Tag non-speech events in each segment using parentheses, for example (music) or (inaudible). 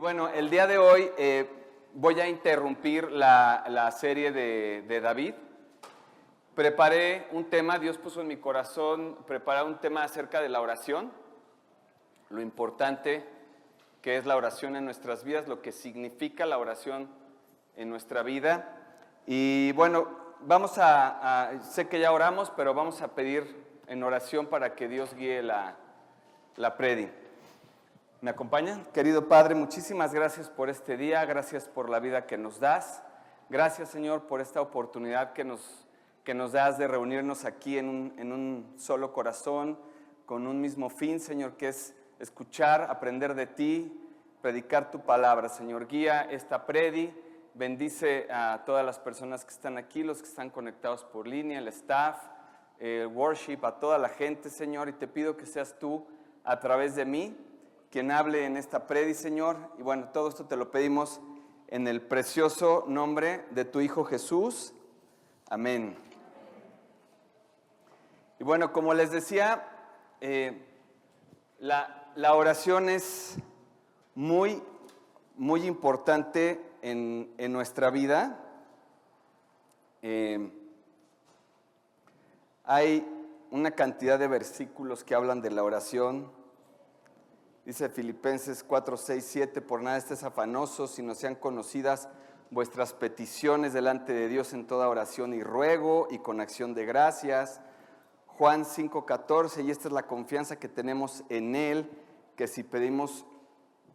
bueno, el día de hoy eh, voy a interrumpir la, la serie de, David. Preparé un tema, Dios puso en mi corazón preparar un tema acerca de la oración, lo importante que es la oración en nuestras vidas, lo que significa la oración en nuestra vida. Y bueno, vamos a, a- sé que ya oramos, pero vamos a pedir en oración para que Dios guíe la, la. ¿Me acompañan? Querido Padre, muchísimas gracias por este día, gracias por la vida que nos das. Gracias, Señor, por esta oportunidad que nos, que nos das de reunirnos aquí en un, en un solo corazón, con un mismo fin, Señor, que es escuchar, aprender de ti, predicar tu palabra, Señor. Guía esta predi, bendice a todas las personas que están aquí, los que están conectados por línea, el staff, el worship, a toda la gente, Señor, y te pido que seas tú a través de mí quien hable en esta predi, Señor. Y bueno, todo esto te lo pedimos en el precioso nombre de tu Hijo Jesús. Amén. Y bueno, como les decía, eh, la, oración es muy, muy importante en, en nuestra vida. Eh, hay una cantidad de versículos que hablan de la oración. Dice Filipenses 4, 6, 7, por nada estés afanoso, sino sean conocidas vuestras peticiones delante de Dios en toda oración y ruego y con acción de gracias. Juan 5, 14, y esta es la confianza que tenemos en Él, que si pedimos,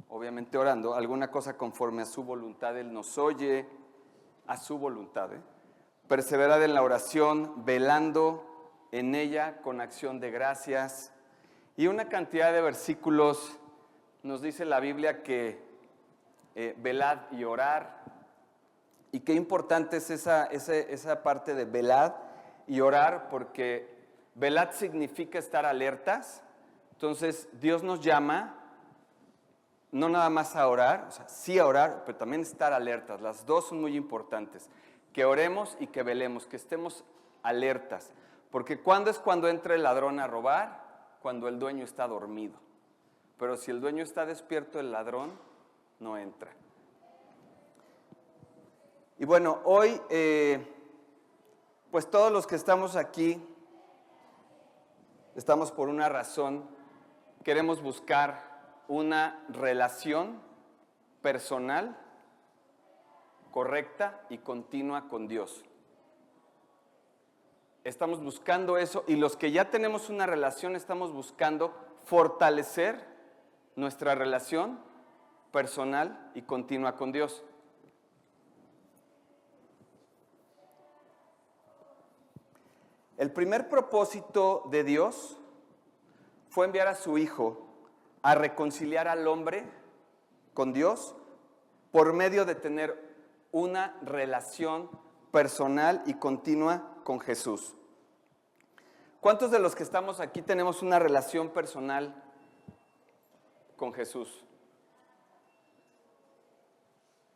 obviamente orando, alguna cosa conforme a su voluntad, Él nos oye a su voluntad. ¿eh? Perseverad en la oración, velando en ella con acción de gracias. Y una cantidad de versículos nos dice la Biblia que eh, velad y orar. Y qué importante es esa, ese- esa parte de velad y orar, porque velad significa estar alertas. Entonces Dios nos llama no nada más a orar, o sea, sí a orar, pero también estar alertas. Las dos son muy importantes. Que oremos y que velemos, que estemos alertas. Porque ¿cuándo es cuando entra el ladrón a robar? Cuando el dueño está dormido. Pero si el dueño está despierto, el ladrón no entra. Y bueno, hoy, eh, pues todos los que estamos aquí, estamos por una razón, queremos buscar una relación personal, correcta y continua con Dios. Estamos buscando eso y los que ya tenemos una relación estamos buscando fortalecer nuestra relación personal y continua con Dios. El primer propósito de Dios fue enviar a su Hijo a reconciliar al hombre con Dios por medio de tener una relación personal y continua con Jesús. ¿Cuántos de los que estamos aquí tenemos una relación personal con Jesús?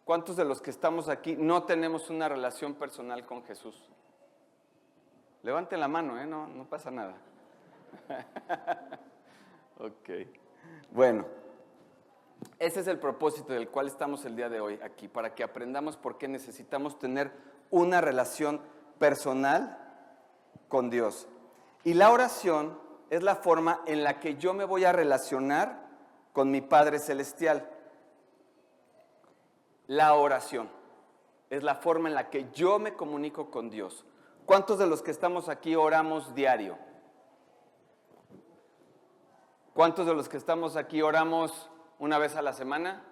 ¿Cuántos de los que estamos aquí no tenemos una relación personal con Jesús? Levanten la mano, ¿eh? no, no pasa nada. (laughs) ok. Bueno, ese es el propósito del cual estamos el día de hoy aquí, para que aprendamos por qué necesitamos tener una relación personal con Dios. Y la oración es la forma en la que yo me voy a relacionar con mi Padre Celestial. La oración es la forma en la que yo me comunico con Dios. ¿Cuántos de los que estamos aquí oramos diario? ¿Cuántos de los que estamos aquí oramos una vez a la semana?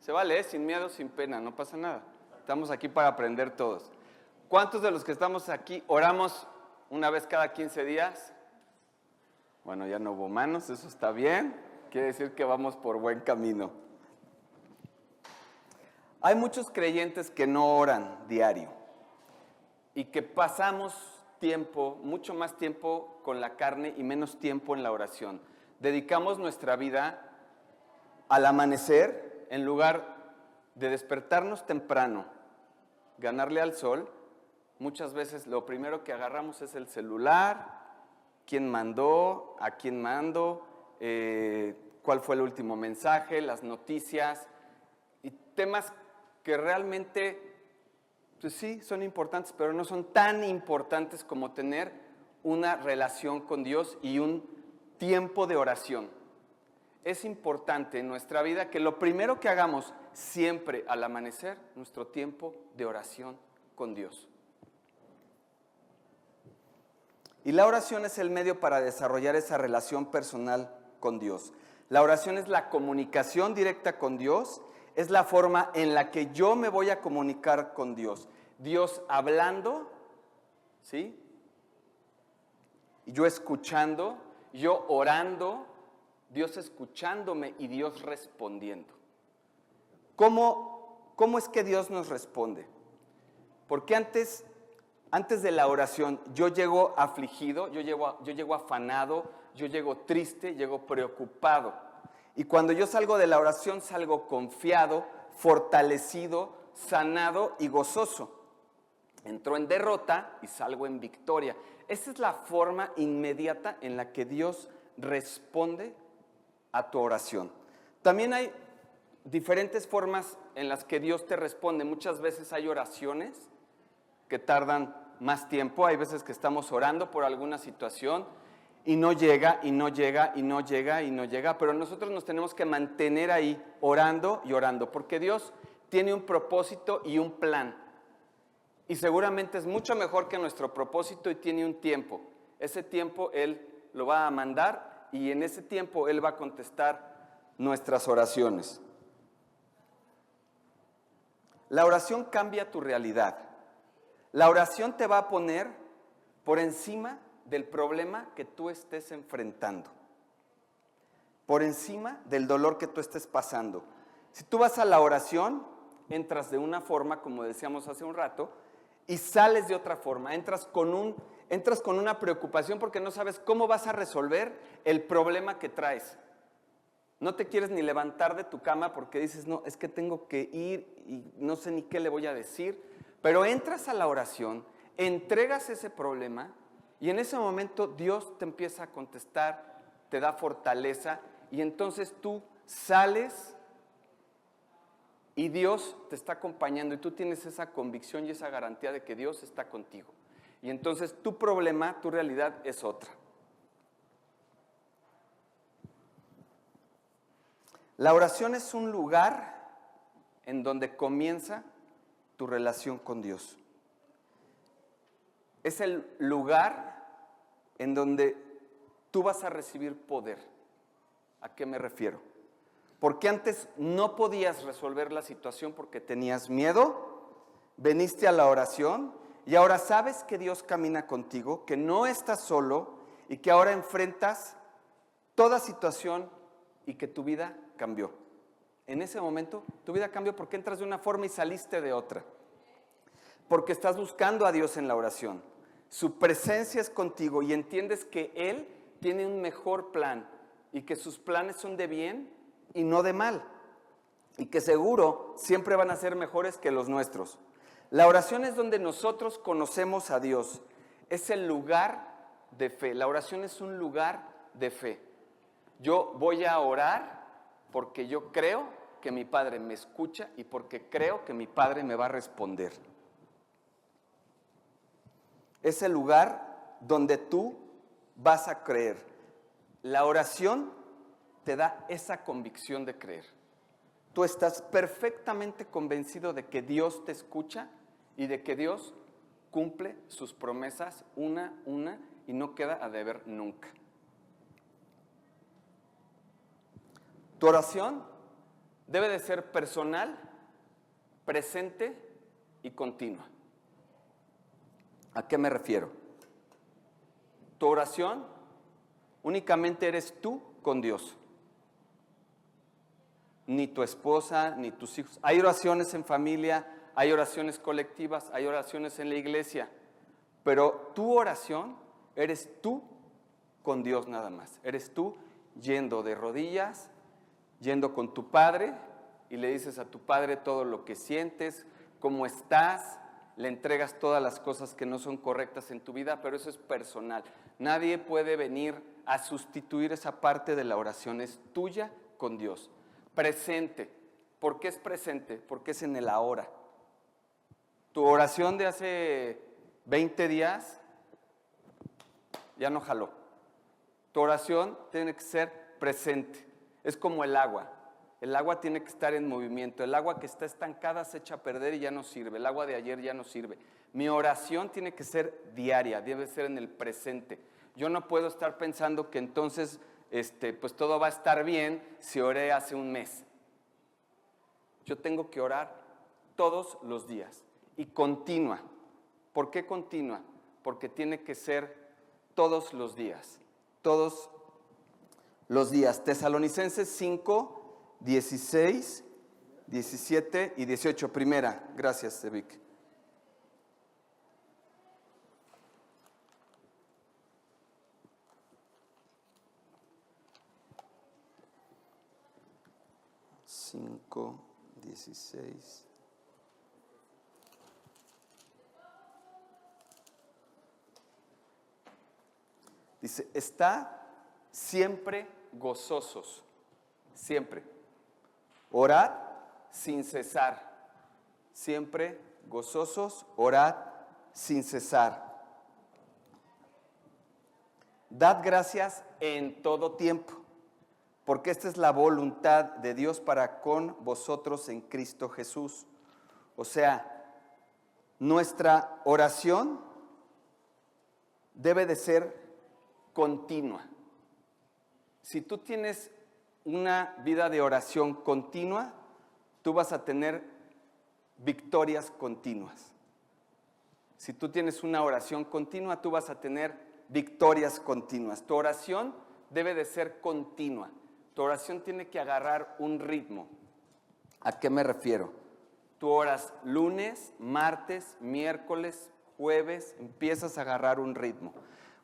Se vale, ¿eh? sin miedo, sin pena, no pasa nada. Estamos aquí para aprender todos. ¿Cuántos de los que estamos aquí oramos una vez cada 15 días? Bueno, ya no hubo manos, eso está bien. Quiere decir que vamos por buen camino. Hay muchos creyentes que no oran diario y que pasamos tiempo, mucho más tiempo con la carne y menos tiempo en la oración. Dedicamos nuestra vida al amanecer en lugar de despertarnos temprano, ganarle al sol. Muchas veces lo primero que agarramos es el celular, quién mandó, a quién mando, eh, cuál fue el último mensaje, las noticias y temas que realmente, pues sí, son importantes, pero no son tan importantes como tener una relación con Dios y un tiempo de oración. Es importante en nuestra vida que lo primero que hagamos siempre al amanecer, nuestro tiempo de oración con Dios. Y la oración es el medio para desarrollar esa relación personal con Dios. La oración es la comunicación directa con Dios, es la forma en la que yo me voy a comunicar con Dios. Dios hablando, ¿sí? Yo escuchando, yo orando, Dios escuchándome y Dios respondiendo. ¿Cómo, cómo es que Dios nos responde? Porque antes, antes de la oración yo llego afligido, yo llego, yo llego afanado, yo llego triste, llego preocupado. Y cuando yo salgo de la oración salgo confiado, fortalecido, sanado y gozoso. Entro en derrota y salgo en victoria. Esa es la forma inmediata en la que Dios responde a tu oración. También hay diferentes formas en las que Dios te responde. Muchas veces hay oraciones que tardan más tiempo, hay veces que estamos orando por alguna situación y no llega y no llega y no llega y no llega, pero nosotros nos tenemos que mantener ahí orando y orando, porque Dios tiene un propósito y un plan. Y seguramente es mucho mejor que nuestro propósito y tiene un tiempo. Ese tiempo Él lo va a mandar y en ese tiempo Él va a contestar nuestras oraciones. La oración cambia tu realidad. La oración te va a poner por encima del problema que tú estés enfrentando, por encima del dolor que tú estés pasando. Si tú vas a la oración, entras de una forma, como decíamos hace un rato, y sales de otra forma, entras con, un, entras con una preocupación porque no sabes cómo vas a resolver el problema que traes. No te quieres ni levantar de tu cama porque dices, no, es que tengo que ir y no sé ni qué le voy a decir. Pero entras a la oración, entregas ese problema y en ese momento Dios te empieza a contestar, te da fortaleza y entonces tú sales y Dios te está acompañando y tú tienes esa convicción y esa garantía de que Dios está contigo. Y entonces tu problema, tu realidad es otra. La oración es un lugar en donde comienza tu relación con Dios. Es el lugar en donde tú vas a recibir poder. ¿A qué me refiero? Porque antes no podías resolver la situación porque tenías miedo, veniste a la oración y ahora sabes que Dios camina contigo, que no estás solo y que ahora enfrentas toda situación y que tu vida cambió. En ese momento tu vida cambió porque entras de una forma y saliste de otra. Porque estás buscando a Dios en la oración. Su presencia es contigo y entiendes que Él tiene un mejor plan y que sus planes son de bien y no de mal. Y que seguro siempre van a ser mejores que los nuestros. La oración es donde nosotros conocemos a Dios. Es el lugar de fe. La oración es un lugar de fe. Yo voy a orar porque yo creo que mi Padre me escucha y porque creo que mi Padre me va a responder. Es el lugar donde tú vas a creer. La oración te da esa convicción de creer. Tú estás perfectamente convencido de que Dios te escucha y de que Dios cumple sus promesas una, una y no queda a deber nunca. Tu oración debe de ser personal, presente y continua. ¿A qué me refiero? Tu oración únicamente eres tú con Dios. Ni tu esposa, ni tus hijos. Hay oraciones en familia, hay oraciones colectivas, hay oraciones en la iglesia. Pero tu oración eres tú con Dios nada más. Eres tú yendo de rodillas yendo con tu padre y le dices a tu padre todo lo que sientes, cómo estás, le entregas todas las cosas que no son correctas en tu vida, pero eso es personal. Nadie puede venir a sustituir esa parte de la oración, es tuya con Dios. Presente. ¿Por qué es presente? Porque es en el ahora. Tu oración de hace 20 días ya no jaló. Tu oración tiene que ser presente. Es como el agua. El agua tiene que estar en movimiento. El agua que está estancada se echa a perder y ya no sirve. El agua de ayer ya no sirve. Mi oración tiene que ser diaria, debe ser en el presente. Yo no puedo estar pensando que entonces este, pues todo va a estar bien si oré hace un mes. Yo tengo que orar todos los días y continua. ¿Por qué continua? Porque tiene que ser todos los días, todos los días. Tesalonicenses 5, 16, 17 y 18. Primera, gracias, Evic. Cinco, dieciséis. Dice, está siempre gozosos, siempre. Orad sin cesar, siempre gozosos, orad sin cesar. Dad gracias en todo tiempo, porque esta es la voluntad de Dios para con vosotros en Cristo Jesús. O sea, nuestra oración debe de ser continua. Si tú tienes una vida de oración continua, tú vas a tener victorias continuas. Si tú tienes una oración continua, tú vas a tener victorias continuas. Tu oración debe de ser continua. Tu oración tiene que agarrar un ritmo. ¿A qué me refiero? Tú oras lunes, martes, miércoles, jueves, empiezas a agarrar un ritmo.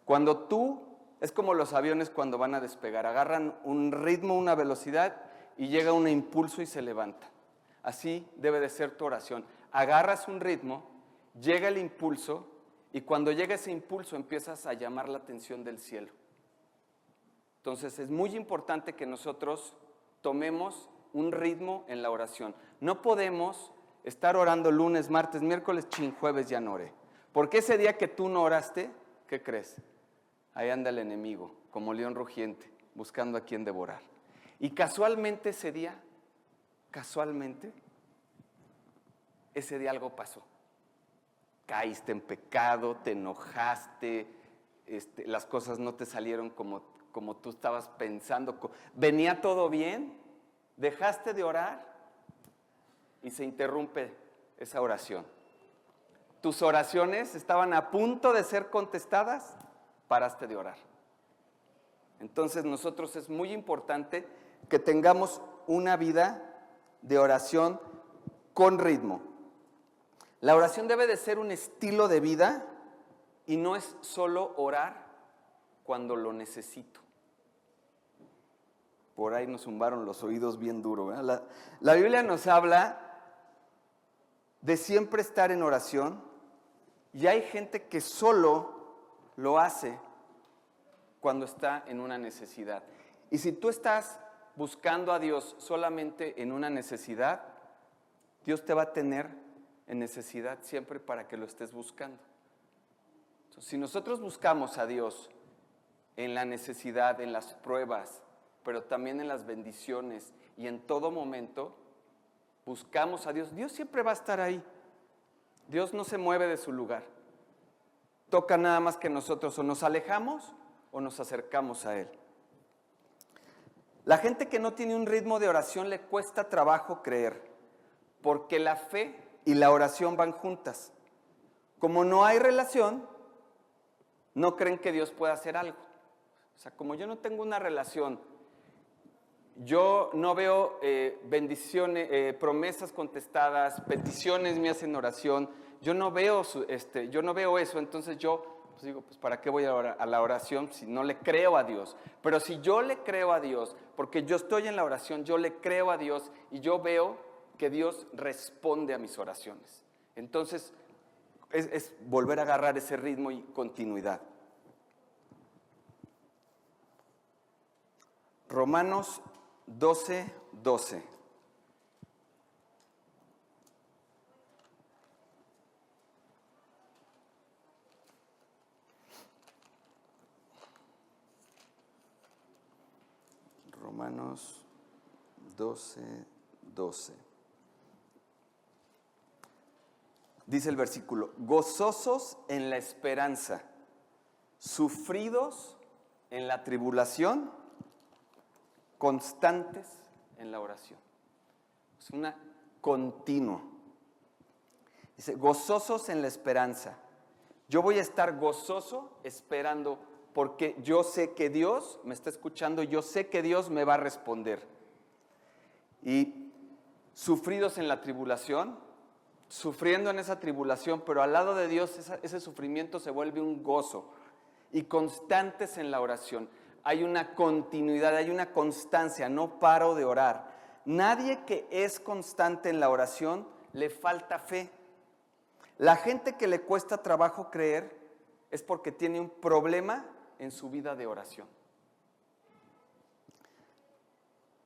Cuando tú es como los aviones cuando van a despegar, agarran un ritmo, una velocidad y llega un impulso y se levanta. Así debe de ser tu oración. Agarras un ritmo, llega el impulso y cuando llega ese impulso empiezas a llamar la atención del cielo. Entonces es muy importante que nosotros tomemos un ritmo en la oración. No podemos estar orando lunes, martes, miércoles, chin, jueves ya no oré. Porque ese día que tú no oraste, ¿qué crees? Ahí anda el enemigo, como león rugiente, buscando a quien devorar. Y casualmente ese día, casualmente, ese día algo pasó. Caíste en pecado, te enojaste, este, las cosas no te salieron como, como tú estabas pensando. Venía todo bien, dejaste de orar y se interrumpe esa oración. Tus oraciones estaban a punto de ser contestadas paraste de orar. Entonces nosotros es muy importante que tengamos una vida de oración con ritmo. La oración debe de ser un estilo de vida y no es solo orar cuando lo necesito. Por ahí nos zumbaron los oídos bien duro. La, la Biblia nos habla de siempre estar en oración y hay gente que solo lo hace cuando está en una necesidad. Y si tú estás buscando a Dios solamente en una necesidad, Dios te va a tener en necesidad siempre para que lo estés buscando. si nosotros buscamos a Dios en la necesidad, en las pruebas, pero también en las bendiciones y en todo momento, buscamos a Dios, Dios siempre va a estar ahí. Dios no se mueve de su lugar. Toca nada más que nosotros o nos alejamos o nos acercamos a Él. La gente que no tiene un ritmo de oración le cuesta trabajo creer, porque la fe y la oración van juntas. Como no hay relación, no creen que Dios pueda hacer algo. O sea, como yo no tengo una relación, yo no veo eh, bendiciones, eh, promesas contestadas, peticiones me hacen oración, yo no veo, este, yo no veo eso, entonces yo pues digo, pues ¿para qué voy a la oración si no le creo a Dios? Pero si yo le creo a Dios, porque yo estoy en la oración, yo le creo a Dios y yo veo que Dios responde a mis oraciones. Entonces, es, es volver a agarrar ese ritmo y continuidad. Romanos 12, 12. Romanos 12, 12. Dice el versículo, gozosos en la esperanza, sufridos en la tribulación, constantes en la oración. Es una continua. Dice, gozosos en la esperanza. Yo voy a estar gozoso esperando porque yo sé que Dios me está escuchando, yo sé que Dios me va a responder. Y sufridos en la tribulación, sufriendo en esa tribulación, pero al lado de Dios ese sufrimiento se vuelve un gozo. Y constantes en la oración. Hay una continuidad, hay una constancia, no paro de orar. Nadie que es constante en la oración le falta fe. La gente que le cuesta trabajo creer es porque tiene un problema en su vida de oración.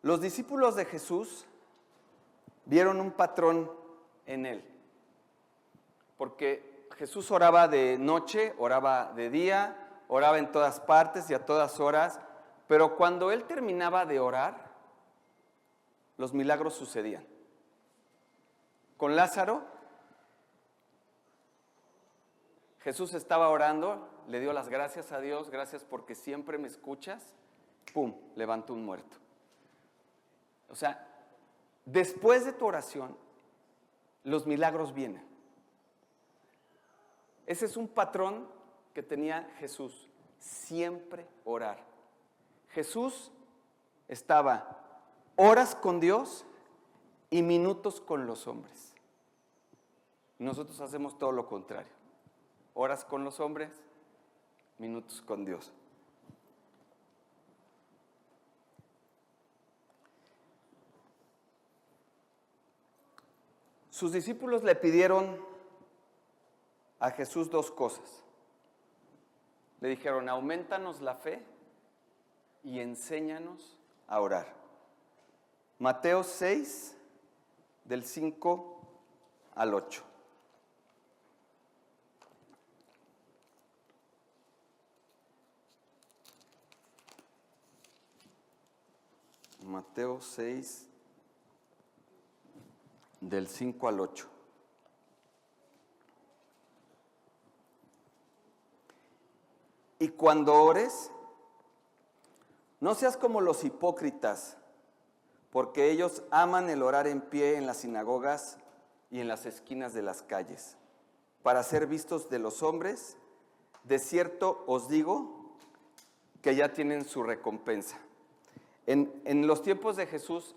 Los discípulos de Jesús vieron un patrón en él, porque Jesús oraba de noche, oraba de día, oraba en todas partes y a todas horas, pero cuando él terminaba de orar, los milagros sucedían. Con Lázaro, Jesús estaba orando, le dio las gracias a Dios, gracias porque siempre me escuchas, ¡pum!, levantó un muerto. O sea, después de tu oración, los milagros vienen. Ese es un patrón que tenía Jesús, siempre orar. Jesús estaba horas con Dios y minutos con los hombres. Nosotros hacemos todo lo contrario. Horas con los hombres, minutos con Dios. Sus discípulos le pidieron a Jesús dos cosas. Le dijeron, aumentanos la fe y enséñanos a orar. Mateo 6, del 5 al 8. Mateo 6, del 5 al 8. Y cuando ores, no seas como los hipócritas, porque ellos aman el orar en pie en las sinagogas y en las esquinas de las calles, para ser vistos de los hombres. De cierto os digo que ya tienen su recompensa. En, los tiempos de Jesús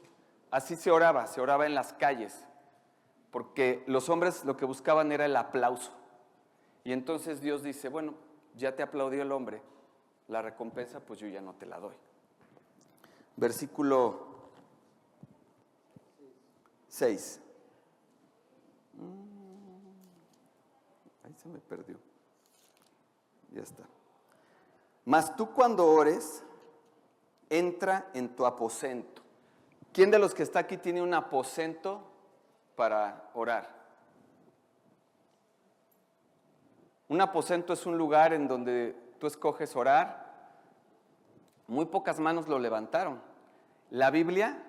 así se oraba, se oraba en las calles, porque los hombres lo que buscaban era el aplauso. Y entonces Dios dice, bueno, ya te aplaudió el hombre, la recompensa pues yo ya no te la doy. Versículo 6. Mm, ahí se me perdió. Ya está. Mas tú cuando ores, entra en tu aposento. ¿Quién de los que está aquí tiene un aposento para orar? Un aposento es un lugar en donde tú escoges orar. Muy pocas manos lo levantaron. La Biblia,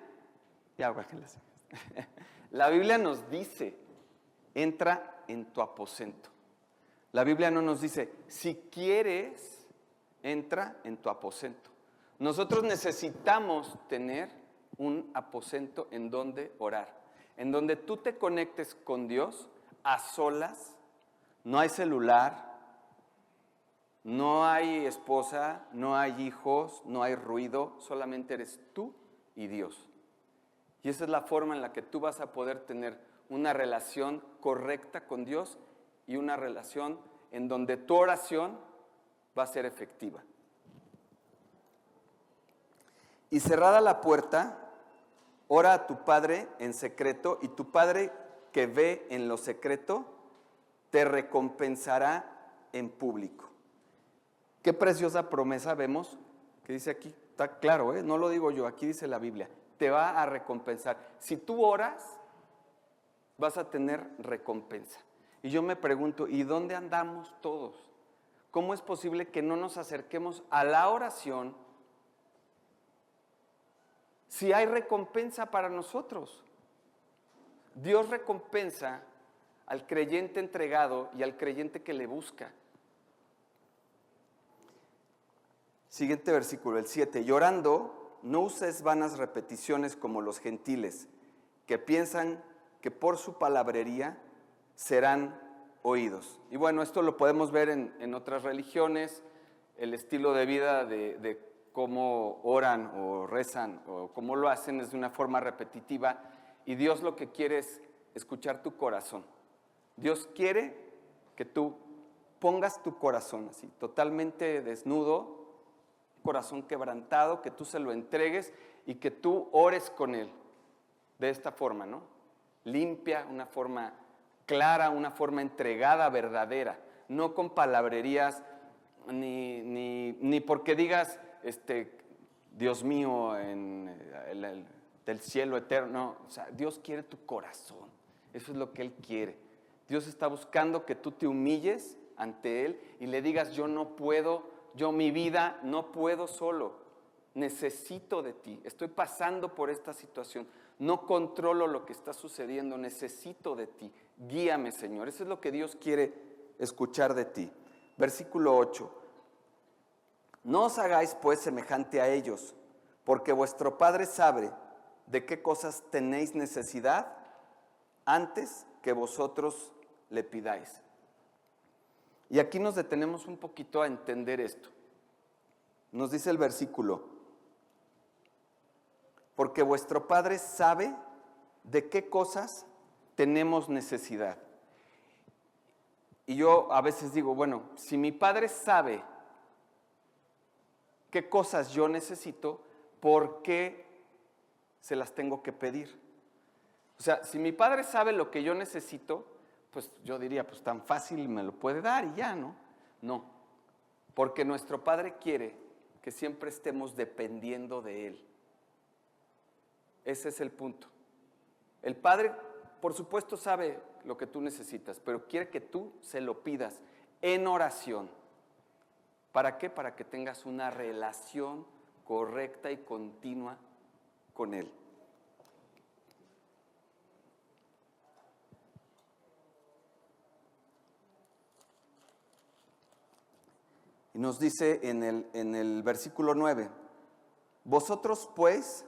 ya (laughs) La Biblia nos dice, entra en tu aposento. La Biblia no nos dice, si quieres, entra en tu aposento. Nosotros necesitamos tener un aposento en donde orar, en donde tú te conectes con Dios a solas, no hay celular, no hay esposa, no hay hijos, no hay ruido, solamente eres tú y Dios. Y esa es la forma en la que tú vas a poder tener una relación correcta con Dios y una relación en donde tu oración va a ser efectiva. Y cerrada la puerta, ora a tu Padre en secreto y tu Padre que ve en lo secreto te recompensará en público. Qué preciosa promesa vemos que dice aquí, está claro, ¿eh? no lo digo yo, aquí dice la Biblia, te va a recompensar. Si tú oras, vas a tener recompensa. Y yo me pregunto, ¿y dónde andamos todos? ¿Cómo es posible que no nos acerquemos a la oración si hay recompensa para nosotros? Dios recompensa al creyente entregado y al creyente que le busca. Siguiente versículo, el 7. Llorando, no uses vanas repeticiones como los gentiles, que piensan que por su palabrería serán oídos. Y bueno, esto lo podemos ver en, otras religiones, el estilo de vida de, de cómo oran o rezan o cómo lo hacen es de una forma repetitiva y Dios lo que quiere es escuchar tu corazón. Dios quiere que tú pongas tu corazón así, totalmente desnudo, corazón quebrantado, que tú se lo entregues y que tú ores con Él de esta forma, ¿no? Limpia, una forma clara, una forma entregada, verdadera, no con palabrerías, ni, ni, porque digas, este, Dios mío, en el, del cielo eterno, o sea, Dios quiere tu corazón, eso es lo que Él quiere. Dios está buscando que tú te humilles ante Él y le digas, yo no puedo yo mi vida no puedo solo, necesito de ti, estoy pasando por esta situación, no controlo lo que está sucediendo, necesito de ti, guíame Señor, eso es lo que Dios quiere escuchar de ti. Versículo 8, no os hagáis pues semejante a ellos, porque vuestro Padre sabe de qué cosas tenéis necesidad antes que vosotros le pidáis. Y aquí nos detenemos un poquito a entender esto. Nos dice el versículo, porque vuestro Padre sabe de qué cosas tenemos necesidad. Y yo a veces digo, bueno, si mi Padre sabe qué cosas yo necesito, ¿por qué se las tengo que pedir? O sea, si mi Padre sabe lo que yo necesito, pues yo diría, pues tan fácil me lo puede dar y ya, ¿no? No, porque nuestro Padre quiere que siempre estemos dependiendo de Él. Ese es el punto. El Padre, por supuesto, sabe lo que tú necesitas, pero quiere que tú se lo pidas en oración. ¿Para qué? Para que tengas una relación correcta y continua con Él. Y nos dice en el, en el versículo 9, vosotros pues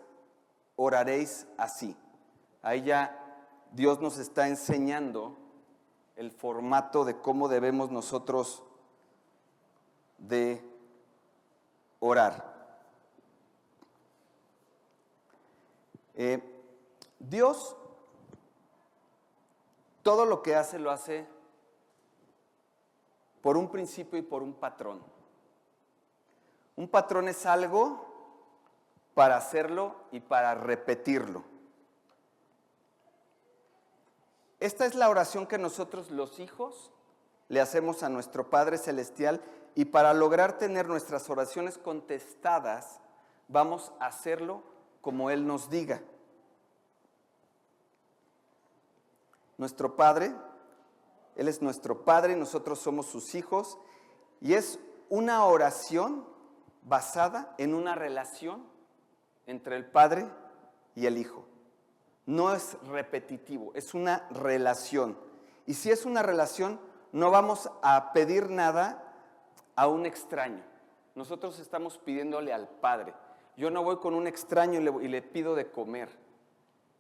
oraréis así. Ahí ya Dios nos está enseñando el formato de cómo debemos nosotros de orar. Eh, Dios todo lo que hace lo hace por un principio y por un patrón. Un patrón es algo para hacerlo y para repetirlo. Esta es la oración que nosotros los hijos le hacemos a nuestro Padre Celestial y para lograr tener nuestras oraciones contestadas vamos a hacerlo como Él nos diga. Nuestro Padre, Él es nuestro Padre nosotros somos sus hijos y es una oración basada en una relación entre el Padre y el Hijo. No es repetitivo, es una relación. Y si es una relación, no vamos a pedir nada a un extraño. Nosotros estamos pidiéndole al Padre. Yo no voy con un extraño y le, y le pido de comer.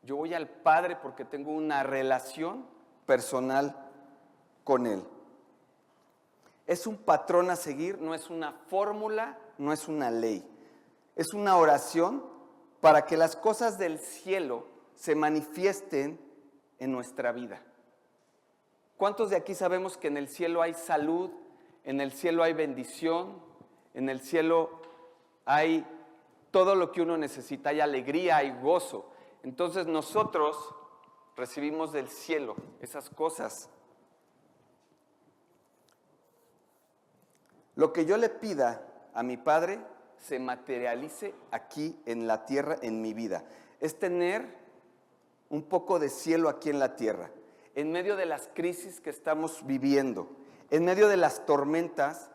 Yo voy al Padre porque tengo una relación personal con Él. Es un patrón a seguir, no es una fórmula no es una ley. Es una oración para que las cosas del cielo se manifiesten en nuestra vida. ¿Cuántos de aquí sabemos que en el cielo hay salud, en el cielo hay bendición, en el cielo hay todo lo que uno necesita, hay alegría, hay gozo? Entonces nosotros recibimos del cielo esas cosas. Lo que yo le pida a mi Padre se materialice aquí en la tierra, en mi vida. es tener un poco de cielo aquí en la tierra. En medio de las crisis que estamos viviendo, en medio de las tormentas,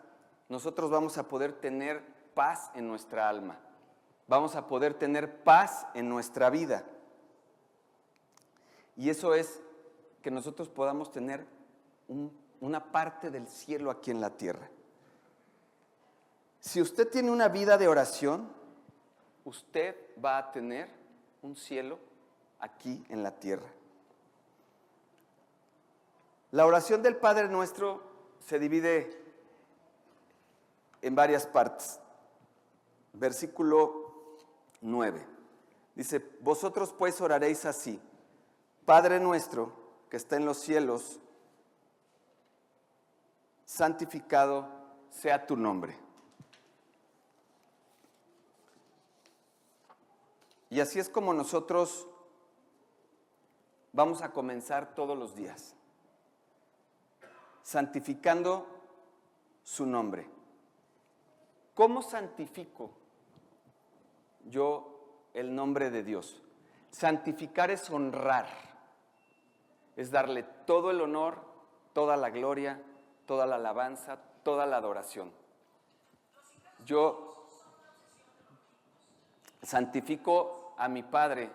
nosotros vamos a poder tener paz en nuestra alma. Vamos a poder tener paz en nuestra vida. Y eso es que nosotros podamos tener una parte del cielo aquí en la tierra. Si usted tiene una vida de oración, usted va a tener un cielo aquí en la tierra. La oración del Padre Nuestro se divide en varias partes. Versículo 9. Dice, vosotros pues oraréis así. Padre nuestro que está en los cielos, santificado sea tu nombre. Y así es como nosotros vamos a comenzar todos los días, santificando su nombre. ¿Cómo santifico yo el nombre de Dios? Santificar es honrar es darle todo el honor, toda la gloria, toda la alabanza, toda la adoración. Yo santifico a mi Padre,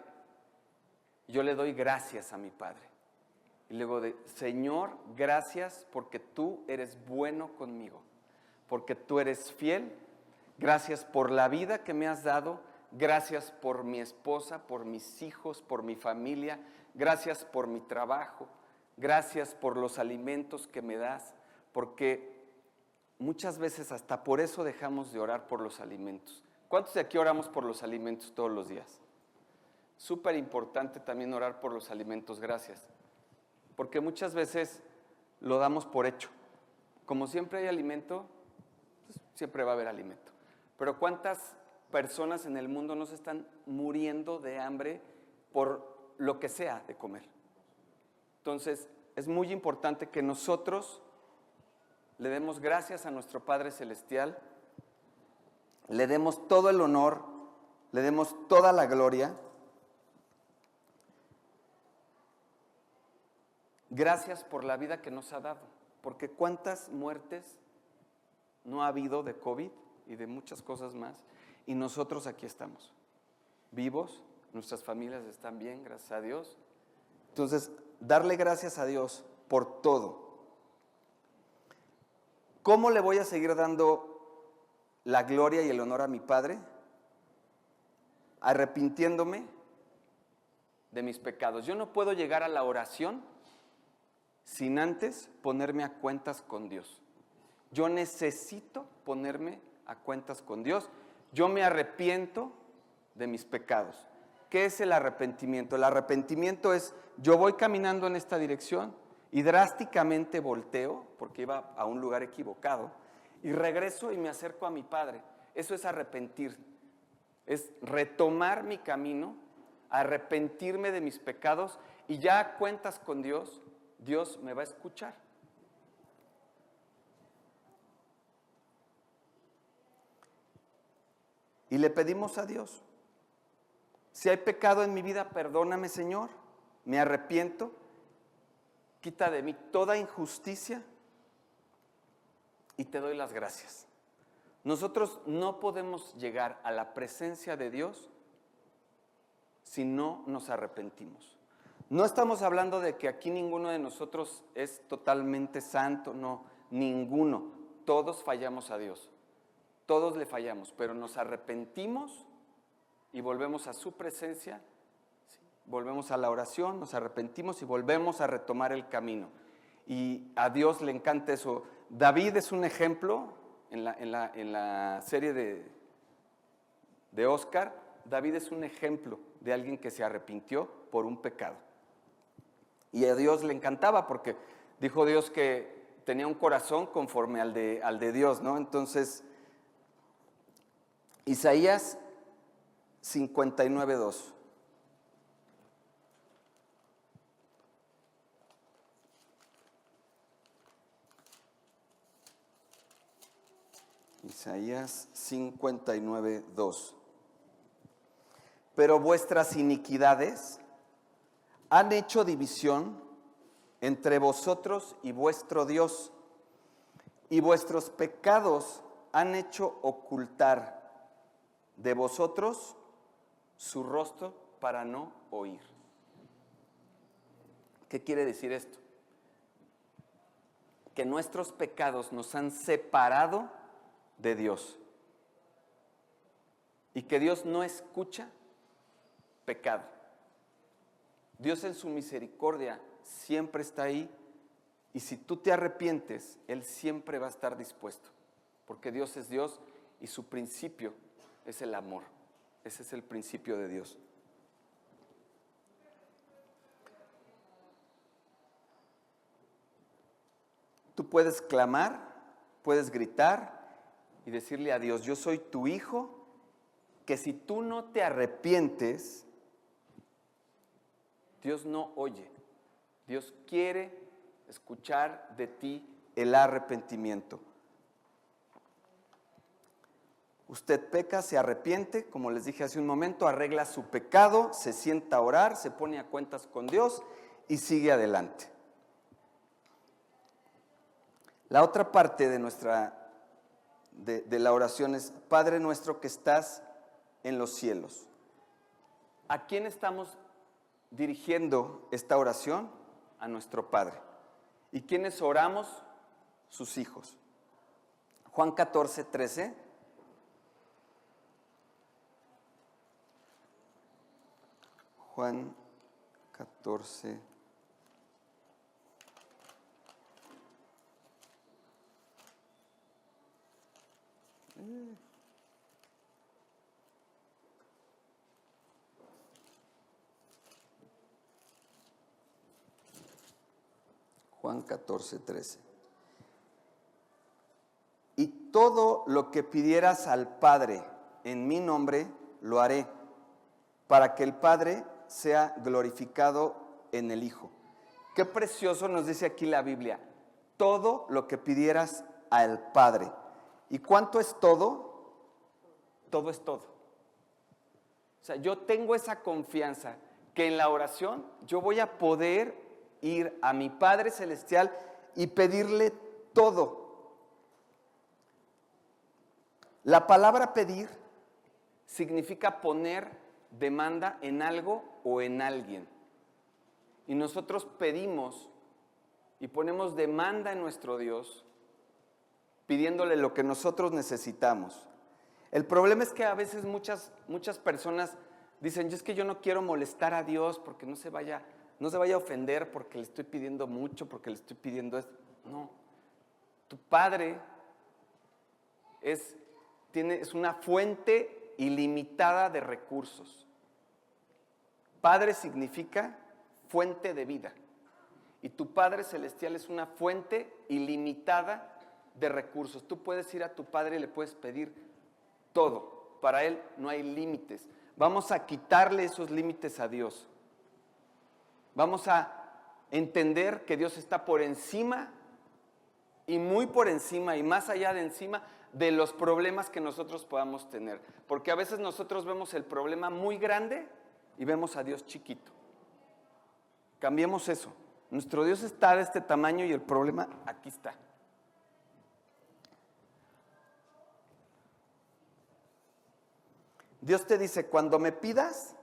yo le doy gracias a mi Padre. Y luego de, Señor, gracias porque tú eres bueno conmigo, porque tú eres fiel, gracias por la vida que me has dado, gracias por mi esposa, por mis hijos, por mi familia, gracias por mi trabajo, gracias por los alimentos que me das, porque muchas veces hasta por eso dejamos de orar por los alimentos. ¿Cuántos de aquí oramos por los alimentos todos los días? Súper importante también orar por los alimentos, gracias. Porque muchas veces lo damos por hecho. Como siempre hay alimento, pues, siempre va a haber alimento. Pero ¿cuántas personas en el mundo no se están muriendo de hambre por lo que sea de comer. Entonces, es muy importante que nosotros le demos gracias a nuestro Padre Celestial, le demos todo el honor, le demos toda la gloria. Gracias por la vida que nos ha dado, porque cuántas muertes no ha habido de COVID y de muchas cosas más, y nosotros aquí estamos, vivos, nuestras familias están bien, gracias a Dios. Entonces, darle gracias a Dios por todo. ¿Cómo le voy a seguir dando la gloria y el honor a mi Padre? Arrepintiéndome de mis pecados. Yo no puedo llegar a la oración sin antes ponerme a cuentas con Dios. Yo necesito ponerme a cuentas con Dios. Yo me arrepiento de mis pecados. ¿Qué es el arrepentimiento? El arrepentimiento es, yo voy caminando en esta dirección y drásticamente volteo, porque iba a un lugar equivocado, y regreso y me acerco a mi Padre. Eso es arrepentir, es retomar mi camino, arrepentirme de mis pecados y ya cuentas con Dios, Dios me va a escuchar. Y le pedimos a Dios si hay pecado en mi vida, perdóname Señor, me arrepiento, quita de mí toda injusticia y te doy las gracias. Nosotros no podemos llegar a la presencia de Dios si no nos arrepentimos. No estamos hablando de que aquí ninguno de nosotros es totalmente santo, no, ninguno. Todos fallamos a Dios, todos le fallamos, pero nos arrepentimos y volvemos a su presencia, volvemos a la oración, nos arrepentimos y volvemos a retomar el camino. Y a Dios le encanta eso. David es un ejemplo en la, serie de, de Oscar. David es un ejemplo de alguien que se arrepintió por un pecado. Y a Dios le encantaba porque dijo Dios que tenía un corazón conforme al de, al de Dios, ¿no? Entonces, Isaías 59.2. Isaías 59.2. Pero vuestras iniquidades han hecho división entre vosotros y vuestro Dios, y vuestros pecados han hecho ocultar de vosotros su rostro para no oír. ¿Qué quiere decir esto? Que nuestros pecados nos han separado de Dios y que Dios no escucha pecado. Dios en su misericordia siempre está ahí y si tú te arrepientes, Él siempre va a estar dispuesto, porque Dios es Dios y su principio es el amor. Ese es el principio de Dios. Tú puedes clamar, puedes gritar y decirle a Dios, yo soy tu hijo, que si tú no te arrepientes, Dios no oye. Dios quiere escuchar de ti el arrepentimiento. Usted peca, se arrepiente, como les dije hace un momento, arregla su pecado, se sienta a orar, se pone a cuentas con Dios y sigue adelante. La otra parte de nuestra de, la oración es Padre nuestro que estás en los cielos. ¿A quién estamos dirigiendo esta oración? A nuestro Padre. ¿Y quiénes oramos? Sus hijos. Juan 14, 13. Juan 14. Juan 14, 13. Y todo lo que pidieras al Padre en mi nombre, lo haré, para que el Padre sea glorificado en el Hijo. Qué precioso nos dice aquí la Biblia. Todo lo que pidieras al Padre. ¿Y cuánto es todo? Todo es todo. O sea, yo tengo esa confianza que en la oración yo voy a poder ir a mi Padre Celestial y pedirle todo. La palabra pedir significa poner demanda en algo o en alguien. Y nosotros pedimos y ponemos demanda en nuestro Dios pidiéndole lo que nosotros necesitamos. El problema es que a veces muchas, muchas personas dicen, yo es que yo no quiero molestar a Dios porque no se vaya no se vaya a ofender porque le estoy pidiendo mucho, porque le estoy pidiendo esto. No. Tu padre es, tiene, es una fuente ilimitada de recursos. Padre significa fuente de vida. Y tu Padre Celestial es una fuente ilimitada de recursos. Tú puedes ir a tu Padre y le puedes pedir todo. Para Él no hay límites. Vamos a quitarle esos límites a Dios. Vamos a entender que Dios está por encima y muy por encima y más allá de encima de los problemas que nosotros podamos tener. Porque a veces nosotros vemos el problema muy grande y vemos a Dios chiquito. Cambiemos eso. Nuestro Dios está de este tamaño y el problema aquí está. Dios te dice, cuando me pidas,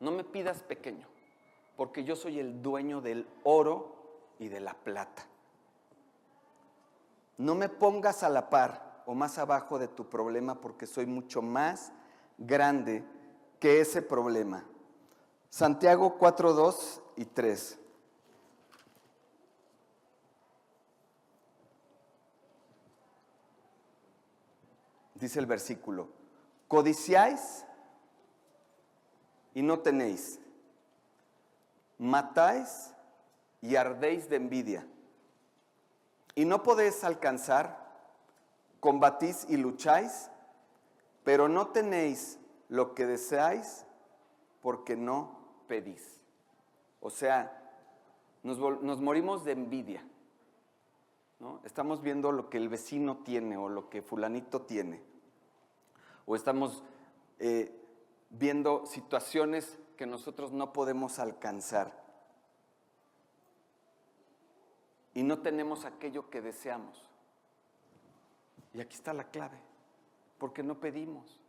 no me pidas pequeño porque yo soy el dueño del oro y de la plata. No me pongas a la par o más abajo de tu problema porque soy mucho más grande que ese problema. Santiago 4, 2 y 3. Dice el versículo, codiciáis y no tenéis matáis y ardéis de envidia. Y no podéis alcanzar, combatís y lucháis, pero no tenéis lo que deseáis porque no pedís. O sea, nos, morimos de envidia. ¿no? Estamos viendo lo que el vecino tiene o lo que fulanito tiene. O estamos eh, viendo situaciones que nosotros no podemos alcanzar. Y no tenemos aquello que deseamos. Y aquí está la clave, porque no pedimos.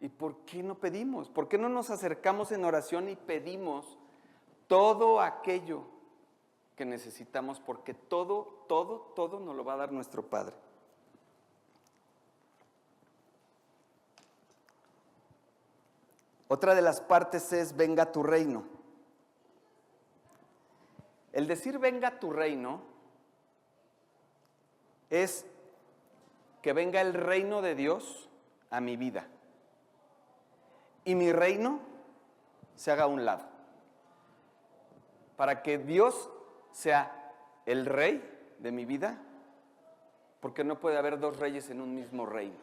¿Y por qué no pedimos? ¿Por qué no nos acercamos en oración y pedimos todo aquello que necesitamos? Porque todo, todo, todo nos lo va a dar nuestro Padre. Otra de las partes es venga tu reino. El decir venga tu reino es que venga el reino de Dios a mi vida y mi reino se haga a un lado. Para que Dios sea el rey de mi vida, porque no puede haber dos reyes en un mismo reino.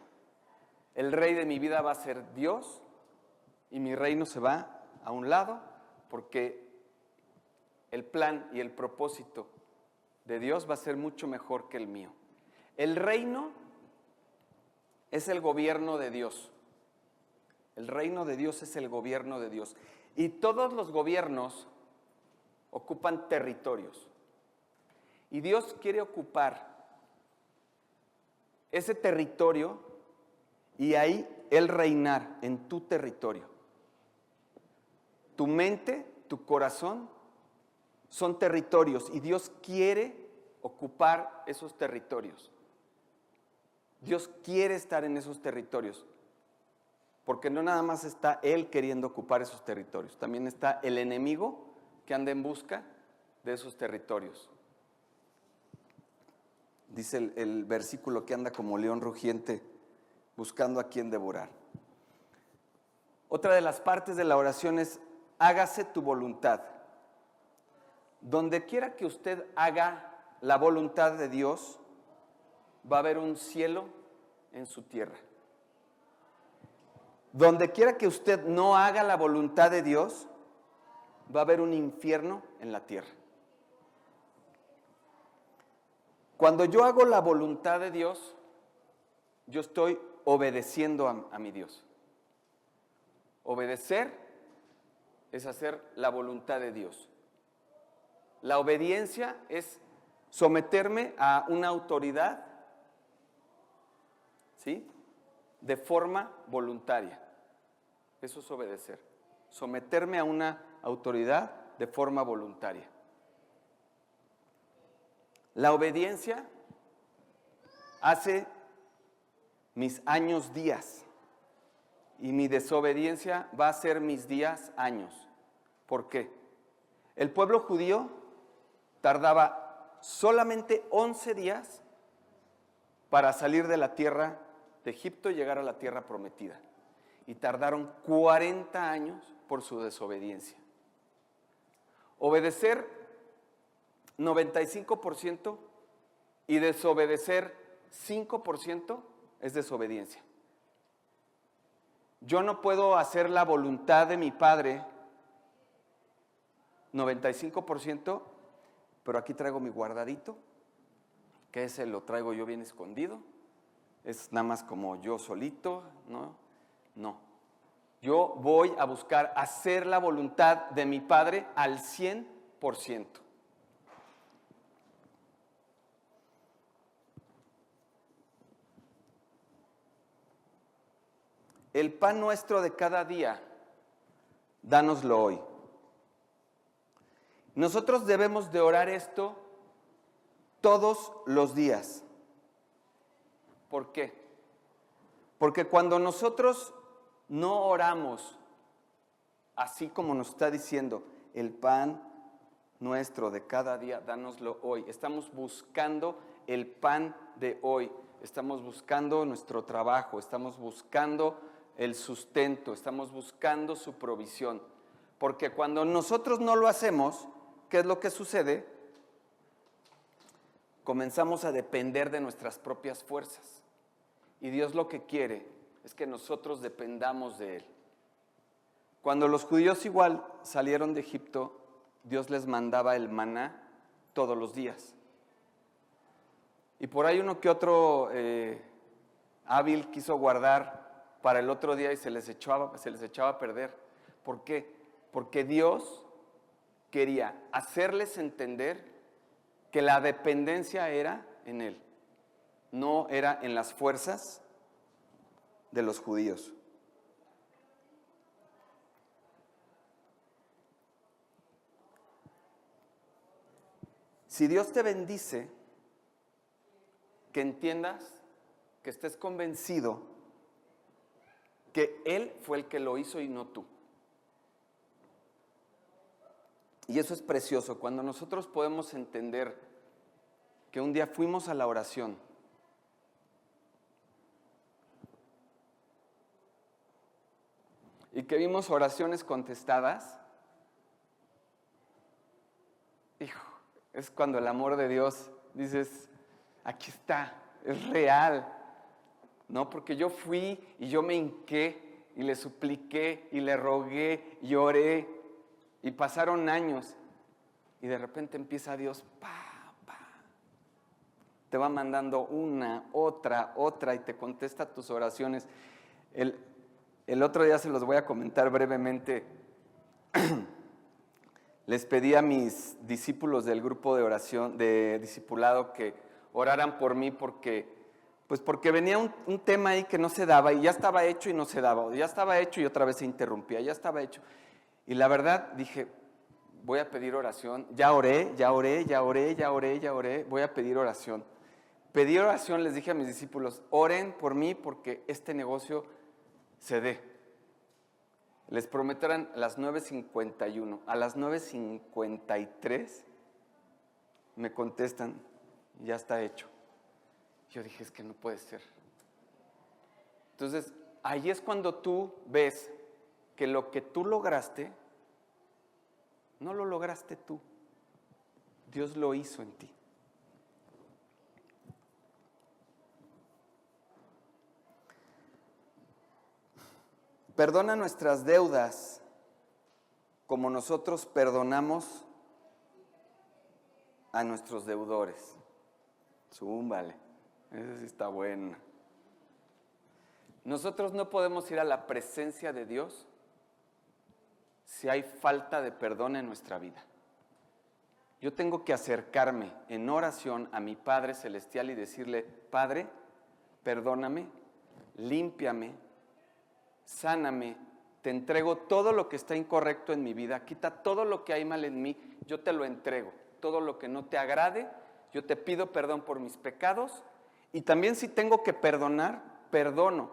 El rey de mi vida va a ser Dios y mi reino se va a un lado porque el plan y el propósito de Dios va a ser mucho mejor que el mío. El reino es el gobierno de Dios. El reino de Dios es el gobierno de Dios. Y todos los gobiernos ocupan territorios. Y Dios quiere ocupar ese territorio y ahí Él reinar en tu territorio. Tu mente, tu corazón son territorios y Dios quiere ocupar esos territorios. Dios quiere estar en esos territorios. Porque no nada más está Él queriendo ocupar esos territorios, también está el enemigo que anda en busca de esos territorios. Dice el, versículo que anda como león rugiente buscando a quien devorar. Otra de las partes de la oración es hágase tu voluntad. Donde quiera que usted haga la voluntad de Dios, va a haber un cielo en su tierra. Donde quiera que usted no haga la voluntad de Dios, va a haber un infierno en la tierra. Cuando yo hago la voluntad de Dios, yo estoy obedeciendo a, a mi Dios. Obedecer es hacer la voluntad de Dios. La obediencia es someterme a una autoridad, ¿sí? De forma voluntaria. Eso es obedecer. Someterme a una autoridad de forma voluntaria. La obediencia hace mis años días y mi desobediencia va a ser mis días años. ¿Por qué? El pueblo judío tardaba solamente 11 días para salir de la tierra de Egipto y llegar a la tierra prometida. Y tardaron 40 años por su desobediencia. Obedecer 95% y desobedecer 5% es desobediencia. Yo no puedo hacer la voluntad de mi Padre 95%, pero aquí traigo mi guardadito, que ese lo traigo yo bien escondido. Es nada más como yo solito, ¿no? No. Yo voy a buscar hacer la voluntad de mi Padre al 100%. El pan nuestro de cada día, dánoslo hoy. Nosotros debemos de orar esto todos los días. ¿Por qué? Porque cuando nosotros no oramos, así como nos está diciendo, el pan nuestro de cada día, dánoslo hoy. Estamos buscando el pan de hoy. Estamos buscando nuestro trabajo, estamos buscando el sustento, estamos buscando su provisión. Porque cuando nosotros no lo hacemos, ¿qué es lo que sucede? Comenzamos a depender de nuestras propias fuerzas. Y Dios lo que quiere es que nosotros dependamos de Él. Cuando los judíos igual salieron de Egipto, Dios les mandaba el maná todos los días. Y por ahí uno que otro eh, hábil quiso guardar para el otro día y se les echaba, se les echaba a perder. ¿Por qué? Porque Dios quería hacerles entender que la dependencia era en Él, no era en las fuerzas de los judíos. Si Dios te bendice, que entiendas, que estés convencido que Él fue el que lo hizo y no tú. Y eso es precioso, cuando nosotros podemos entender que un día fuimos a la oración. Y que vimos oraciones contestadas. Hijo, es cuando el amor de Dios dices, aquí está, es real. No, porque yo fui y yo me hinqué y le supliqué y le rogué, lloré y pasaron años y de repente empieza Dios, pa, pa, te va mandando una, otra, otra y te contesta tus oraciones. El, el otro día se los voy a comentar brevemente. (clears throat) les pedí a mis discípulos del grupo de oración, de discipulado, que oraran por mí porque, pues porque venía un, tema ahí que no se daba y ya estaba hecho y no se daba, ya estaba hecho y otra vez se interrumpía, ya estaba hecho. Y la verdad dije, voy a pedir oración, ya oré, ya oré, ya oré, ya oré, ya oré, voy a pedir oración. Pedí oración, les dije a mis discípulos, oren por mí porque este negocio se dé. Les prometerán a las 9.51. A las 9.53 me contestan, ya está hecho. Yo dije, es que no puede ser. Entonces, ahí es cuando tú ves que lo que tú lograste, no lo lograste tú. Dios lo hizo en ti. Perdona nuestras deudas como nosotros perdonamos a nuestros deudores. Zúmbale, ese sí está bueno. Nosotros no podemos ir a la presencia de Dios si hay falta de perdón en nuestra vida. Yo tengo que acercarme en oración a mi Padre Celestial y decirle, Padre, perdóname, límpiame, sáname, te entrego todo lo que está incorrecto en mi vida, quita todo lo que hay mal en mí, yo te lo entrego. Todo lo que no te agrade, yo te pido perdón por mis pecados y también si tengo que perdonar, perdono.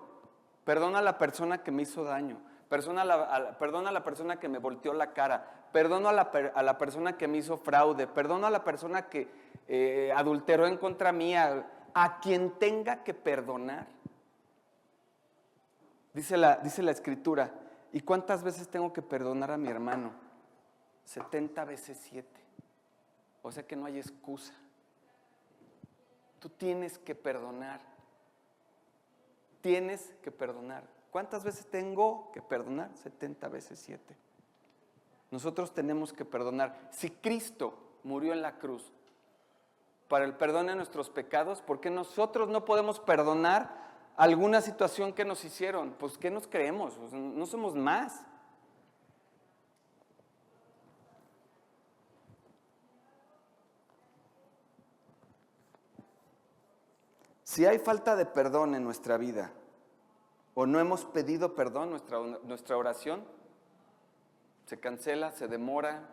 Perdona a la persona que me hizo daño, perdona a la, perdona a la persona que me volteó la cara, perdono a la, a la, persona que me hizo fraude, perdono a la persona que eh, adulteró en contra mía, a quien tenga que perdonar. Dice la, dice la escritura, ¿y cuántas veces tengo que perdonar a mi hermano? 70 veces 7. O sea que no hay excusa. Tú tienes que perdonar. Tienes que perdonar. ¿Cuántas veces tengo que perdonar? 70 veces 7. Nosotros tenemos que perdonar. Si Cristo murió en la cruz para el perdón de nuestros pecados, ¿por qué nosotros no podemos perdonar alguna situación que nos hicieron, pues ¿qué nos creemos? Pues, no somos más. Si hay falta de perdón en nuestra vida o no hemos pedido perdón, nuestra, nuestra oración se cancela, se demora,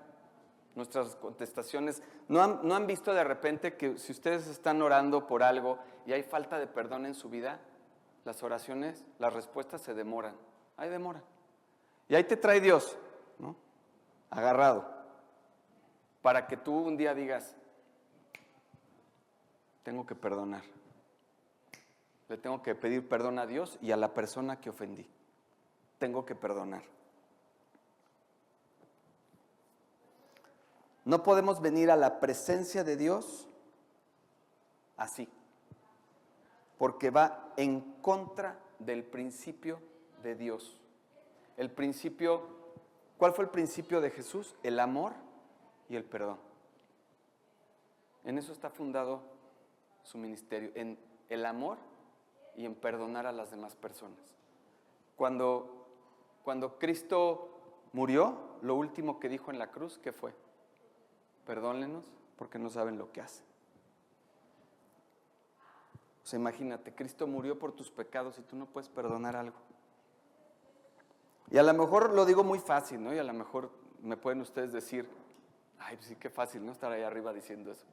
nuestras contestaciones. ¿No han, ¿No han visto de repente que si ustedes están orando por algo y hay falta de perdón en su vida, las oraciones, las respuestas se demoran. Ahí demora. Y ahí te trae Dios, ¿no? Agarrado. Para que tú un día digas, tengo que perdonar. Le tengo que pedir perdón a Dios y a la persona que ofendí. Tengo que perdonar. No podemos venir a la presencia de Dios así porque va en contra del principio de Dios. El principio, ¿cuál fue el principio de Jesús? El amor y el perdón. En eso está fundado su ministerio, en el amor y en perdonar a las demás personas. Cuando, cuando Cristo murió, lo último que dijo en la cruz, ¿qué fue? Perdónenos porque no saben lo que hacen. O sea, imagínate, Cristo murió por tus pecados y tú no puedes perdonar algo. Y a lo mejor lo digo muy fácil, ¿no? Y a lo mejor me pueden ustedes decir, ay, pues sí, qué fácil, ¿no? Estar ahí arriba diciendo eso.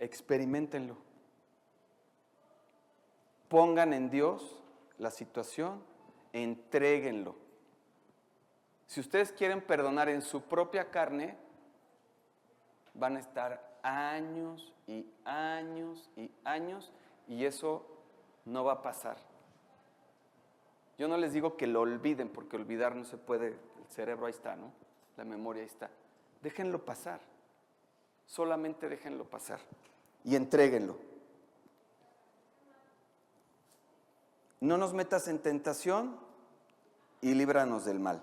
Experimentenlo. Pongan en Dios la situación, entréguenlo. Si ustedes quieren perdonar en su propia carne, van a estar años y años y años y eso no va a pasar. Yo no les digo que lo olviden, porque olvidar no se puede, el cerebro ahí está, ¿no? La memoria ahí está. Déjenlo pasar, solamente déjenlo pasar y entréguenlo. No nos metas en tentación y líbranos del mal.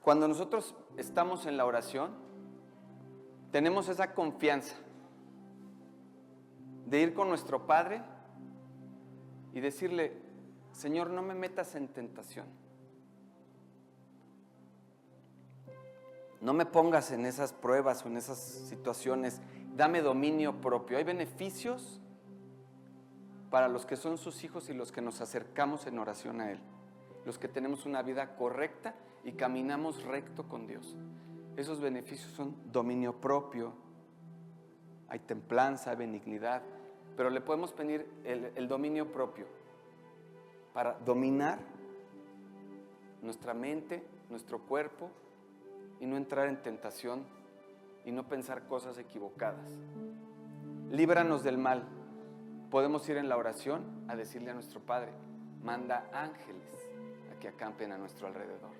Cuando nosotros estamos en la oración, tenemos esa confianza de ir con nuestro Padre y decirle, Señor, no me metas en tentación. No me pongas en esas pruebas o en esas situaciones. Dame dominio propio. Hay beneficios para los que son sus hijos y los que nos acercamos en oración a Él. Los que tenemos una vida correcta y caminamos recto con Dios. Esos beneficios son dominio propio, hay templanza, hay benignidad, pero le podemos pedir el, dominio propio para dominar nuestra mente, nuestro cuerpo y no entrar en tentación y no pensar cosas equivocadas. Líbranos del mal. Podemos ir en la oración a decirle a nuestro Padre, manda ángeles a que acampen a nuestro alrededor.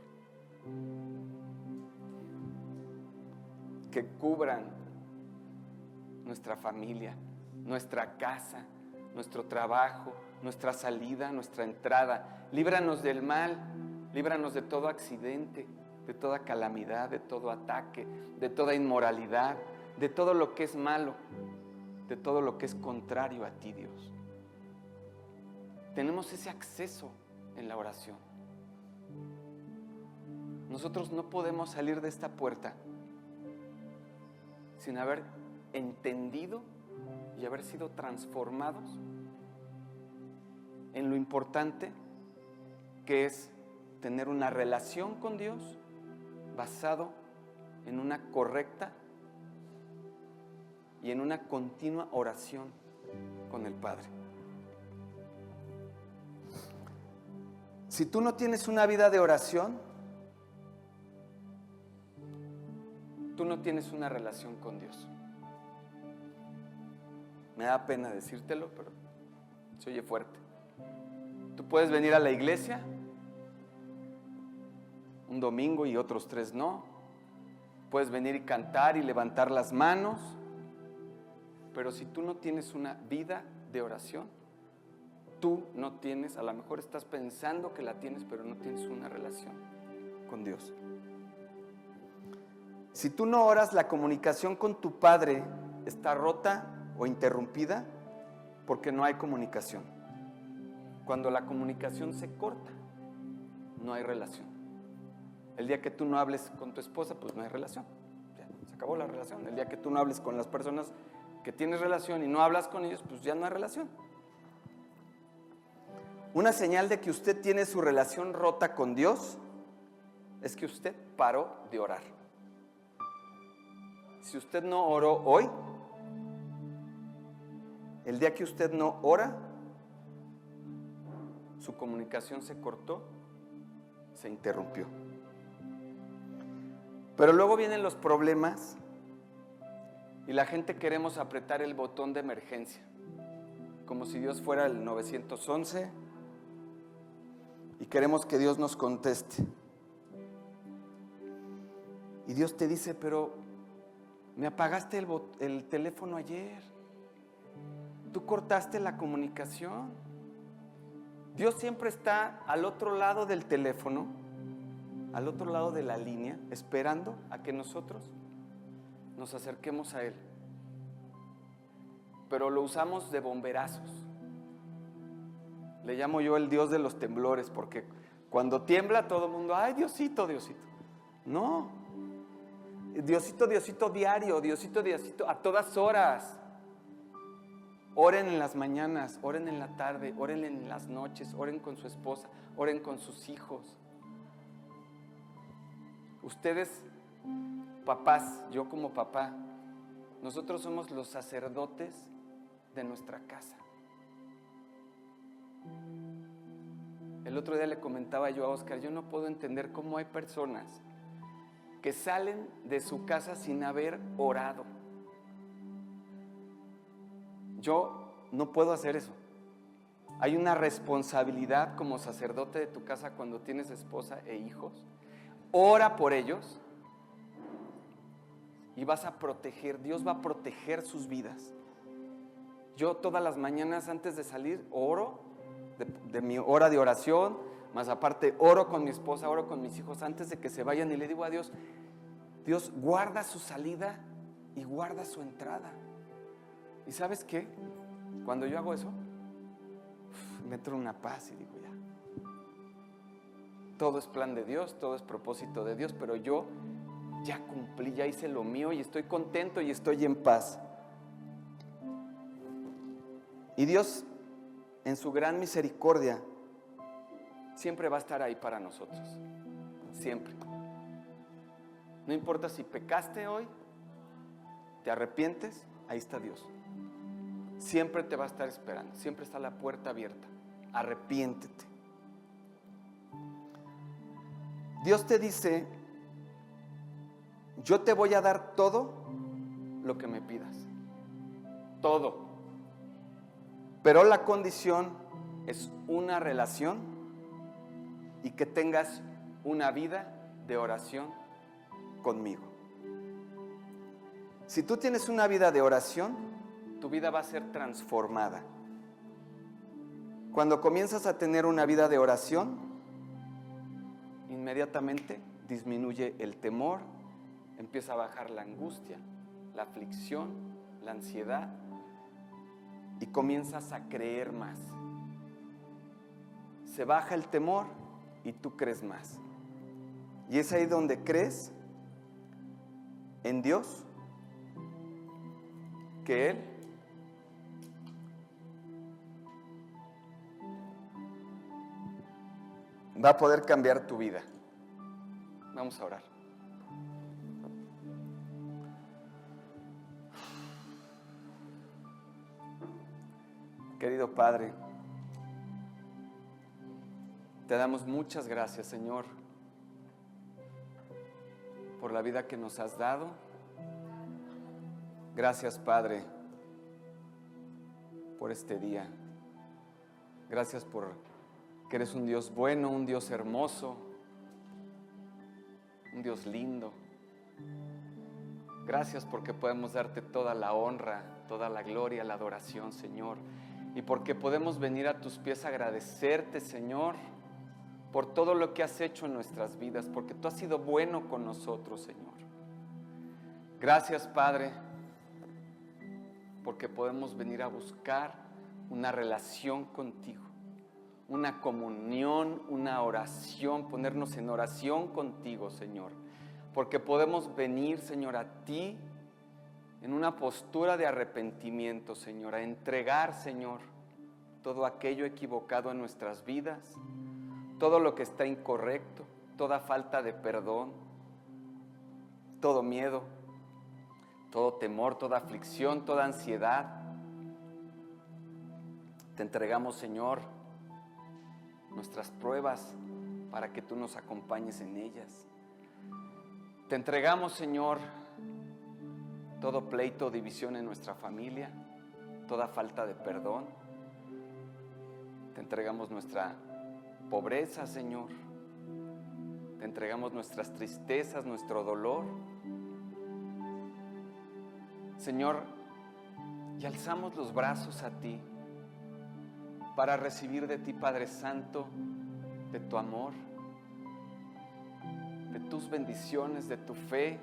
Que cubran nuestra familia, nuestra casa, nuestro trabajo, nuestra salida, nuestra entrada. Líbranos del mal, líbranos de todo accidente, de toda calamidad, de todo ataque, de toda inmoralidad, de todo lo que es malo, de todo lo que es contrario a ti, Dios. Tenemos ese acceso en la oración. Nosotros no podemos salir de esta puerta sin haber entendido y haber sido transformados en lo importante que es tener una relación con Dios basado en una correcta y en una continua oración con el Padre. Si tú no tienes una vida de oración, tú no tienes una relación con Dios. Me da pena decírtelo, pero se oye fuerte. Tú puedes venir a la iglesia un domingo y otros tres no. Puedes venir y cantar y levantar las manos, pero si tú no tienes una vida de oración, tú no tienes, a lo mejor estás pensando que la tienes, pero no tienes una relación con Dios. Si tú no oras, la comunicación con tu Padre está rota o interrumpida porque no hay comunicación. Cuando la comunicación se corta, no hay relación. El día que tú no hables con tu esposa, pues no hay relación. se acabó la relación. El día que tú no hables con las personas que tienes relación y no hablas con ellos, pues ya no hay relación. Una señal de que usted tiene su relación rota con Dios es que usted paró de orar. Si usted no oró hoy, el día que usted no ora, su comunicación se cortó, se interrumpió. Pero luego vienen los problemas y la gente queremos apretar el botón de emergencia, como si Dios fuera el 911 y queremos que Dios nos conteste. Y Dios te dice, pero me apagaste el, el teléfono ayer tú cortaste la comunicación. Dios siempre está al otro lado del teléfono, al otro lado de la línea, esperando a que nosotros nos acerquemos a Él. Pero lo usamos de bomberazos. Le llamo yo el Dios de los temblores, porque cuando tiembla todo el mundo, ay Diosito, Diosito. No. Diosito, Diosito diario, Diosito, Diosito a todas horas. Oren en las mañanas, oren en la tarde, oren en las noches, oren con su esposa, oren con sus hijos. Ustedes, papás, yo como papá, nosotros somos los sacerdotes de nuestra casa. El otro día le comentaba yo a Oscar, yo no puedo entender cómo hay personas que salen de su casa sin haber orado. Yo no puedo hacer eso. Hay una responsabilidad como sacerdote de tu casa cuando tienes esposa e hijos. Ora por ellos y vas a proteger, Dios va a proteger sus vidas. Yo todas las mañanas antes de salir oro, de, mi hora de oración, más aparte oro con mi esposa, oro con mis hijos antes de que se vayan y le digo a Dios, Dios guarda su salida y guarda su entrada. ¿Y sabes qué? Cuando yo hago eso, me entro una paz y digo, ya, todo es plan de Dios, todo es propósito de Dios, pero yo ya cumplí, ya hice lo mío y estoy contento y estoy en paz. Y Dios, en su gran misericordia, siempre va a estar ahí para nosotros. Siempre. No importa si pecaste hoy, te arrepientes, ahí está Dios. Siempre te va a estar esperando, siempre está la puerta abierta. Arrepiéntete. Dios te dice, yo te voy a dar todo lo que me pidas. Todo. Pero la condición es una relación y que tengas una vida de oración conmigo. Si tú tienes una vida de oración, tu vida va a ser transformada. Cuando comienzas a tener una vida de oración, inmediatamente disminuye el temor, empieza a bajar la angustia, la aflicción, la ansiedad, y comienzas a creer más. Se baja el temor y tú crees más. Y es ahí donde crees en Dios, que Él va a poder cambiar tu vida. Vamos a orar. Querido Padre, te damos muchas gracias, Señor, por la vida que nos has dado. Gracias, Padre, por este día. Gracias por que eres un Dios bueno, un Dios hermoso, un Dios lindo. Gracias porque podemos darte toda la honra, toda la gloria, la adoración, Señor y porque podemos venir a tus pies a agradecerte, Señor, por todo lo que has hecho en nuestras vidas, porque tú has sido bueno con nosotros, Señor. Gracias, Padre, porque podemos venir a buscar una relación contigo, una comunión, una oración, ponernos en oración contigo, Señor, porque podemos venir, Señor, a ti en una postura de arrepentimiento, Señor, a entregar, Señor, todo aquello equivocado en nuestras vidas, todo lo que está incorrecto, toda falta de perdón, todo miedo, todo temor, toda aflicción, toda ansiedad. Te entregamos, Señor, nuestras pruebas para que tú nos acompañes en ellas. Te entregamos, Señor, todo pleito o división en nuestra familia, toda falta de perdón. Te entregamos nuestra pobreza, Señor. Te entregamos nuestras tristezas, nuestro dolor. Señor, y alzamos los brazos a ti para recibir de ti, Padre Santo, de tu amor, de tus bendiciones, de tu fe,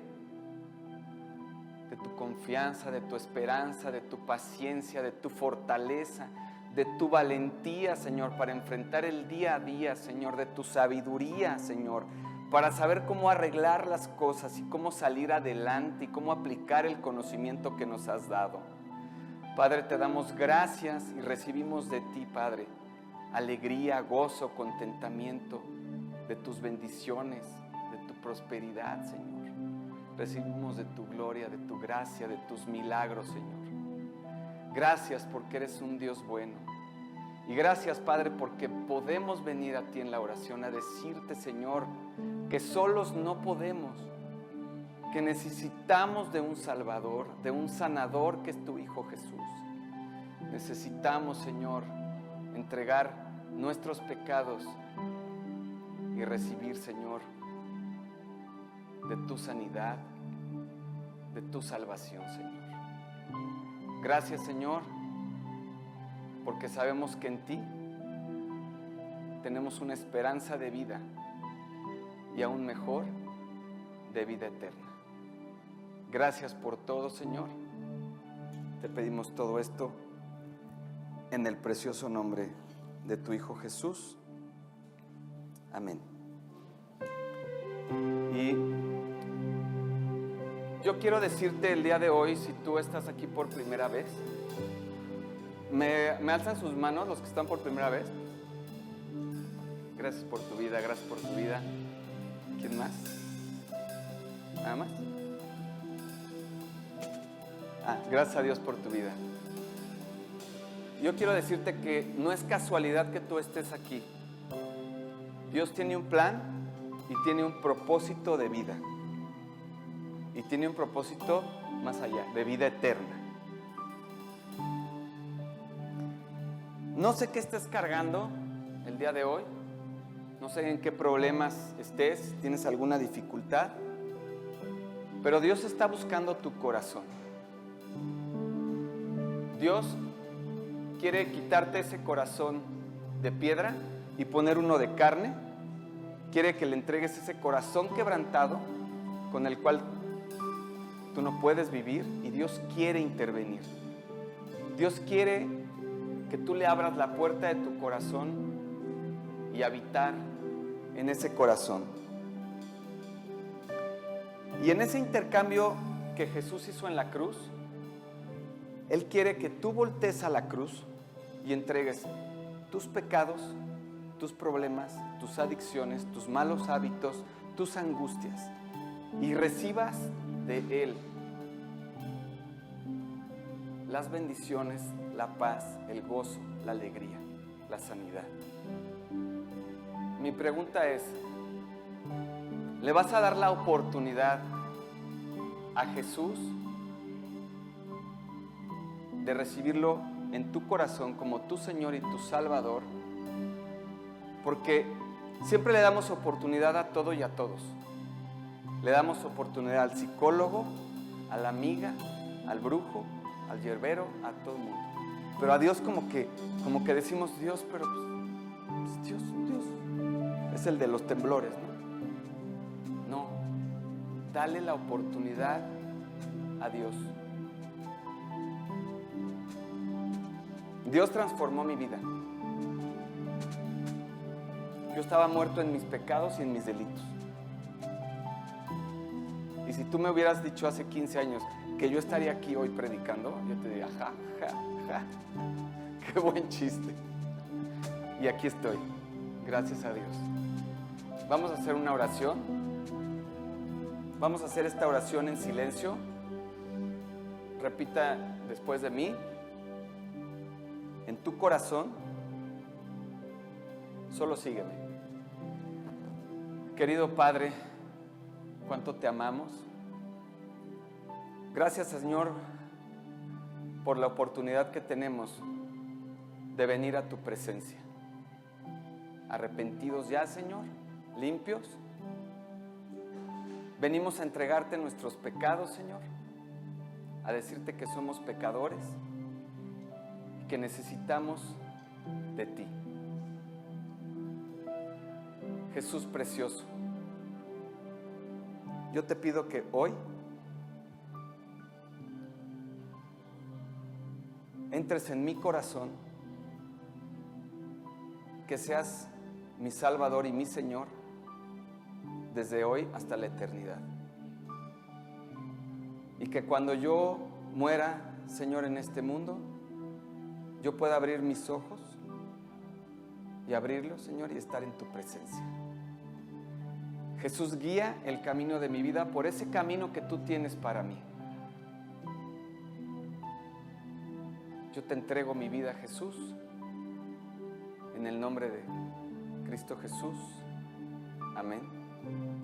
de tu confianza, de tu esperanza, de tu paciencia, de tu fortaleza, de tu valentía, Señor, para enfrentar el día a día, Señor, de tu sabiduría, Señor, para saber cómo arreglar las cosas y cómo salir adelante y cómo aplicar el conocimiento que nos has dado. Padre, te damos gracias y recibimos de ti, Padre, alegría, gozo, contentamiento de tus bendiciones, de tu prosperidad, Señor. Recibimos de tu gloria, de tu gracia, de tus milagros, Señor. Gracias porque eres un Dios bueno. Y gracias, Padre, porque podemos venir a ti en la oración a decirte, Señor, que solos no podemos, que necesitamos de un Salvador, de un sanador que es tu Hijo Jesús. Necesitamos, Señor, entregar nuestros pecados y recibir, Señor, de tu sanidad, de tu salvación, Señor. Gracias, Señor, porque sabemos que en ti tenemos una esperanza de vida y aún mejor, de vida eterna. Gracias por todo, Señor. Te pedimos todo esto en el precioso nombre de tu Hijo Jesús. Amén. Y yo quiero decirte el día de hoy, si tú estás aquí por primera vez, ¿me, alzan sus manos los que están por primera vez? Gracias por tu vida, gracias por tu vida. ¿Quién más? ¿Nada más? Ah, gracias a Dios por tu vida. Yo quiero decirte que no es casualidad que tú estés aquí. Dios tiene un plan y tiene un propósito de vida. Y tiene un propósito más allá, de vida eterna. No sé qué estés cargando el día de hoy. No sé en qué problemas estés, tienes alguna dificultad. Pero Dios está buscando tu corazón. Dios quiere quitarte ese corazón de piedra y poner uno de carne. Quiere que le entregues ese corazón quebrantado con el cual tú no puedes vivir y Dios quiere intervenir. Dios quiere que tú le abras la puerta de tu corazón y habitar en ese corazón. Y en ese intercambio que Jesús hizo en la cruz, Él quiere que tú voltees a la cruz y entregues tus pecados, tus problemas, tus adicciones, tus malos hábitos, tus angustias y recibas de Él las bendiciones, la paz, el gozo, la alegría, la sanidad. Mi pregunta es, ¿le vas a dar la oportunidad a Jesús de recibirlo en tu corazón como tu Señor y tu Salvador? Porque siempre le damos oportunidad a todo y a todos. Le damos oportunidad al psicólogo, a la amiga, al brujo, al yerbero, a todo el mundo. Pero a Dios como que, como que decimos Dios, pero pues, pues Dios, Dios. Es el de los temblores, ¿no? No. Dale la oportunidad a Dios. Dios transformó mi vida. Yo estaba muerto en mis pecados y en mis delitos. Si tú me hubieras dicho hace 15 años que yo estaría aquí hoy predicando, yo te diría, ja, ja, ja, qué buen chiste. Y aquí estoy, gracias a Dios. Vamos a hacer una oración. Vamos a hacer esta oración en silencio. Repita después de mí. En tu corazón, solo sígueme. Querido Padre, cuánto te amamos. Gracias Señor por la oportunidad que tenemos de venir a tu presencia. Arrepentidos ya, Señor, limpios. Venimos a entregarte nuestros pecados, Señor, a decirte que somos pecadores y que necesitamos de ti. Jesús precioso, yo te pido que hoy entres en mi corazón que seas mi Salvador y mi Señor desde hoy hasta la eternidad. Y que cuando yo muera, Señor, en este mundo, yo pueda abrir mis ojos y abrirlos, Señor, y estar en tu presencia. Jesús guía el camino de mi vida por ese camino que tú tienes para mí. Yo te entrego mi vida, Jesús, en el nombre de Cristo Jesús. Amén.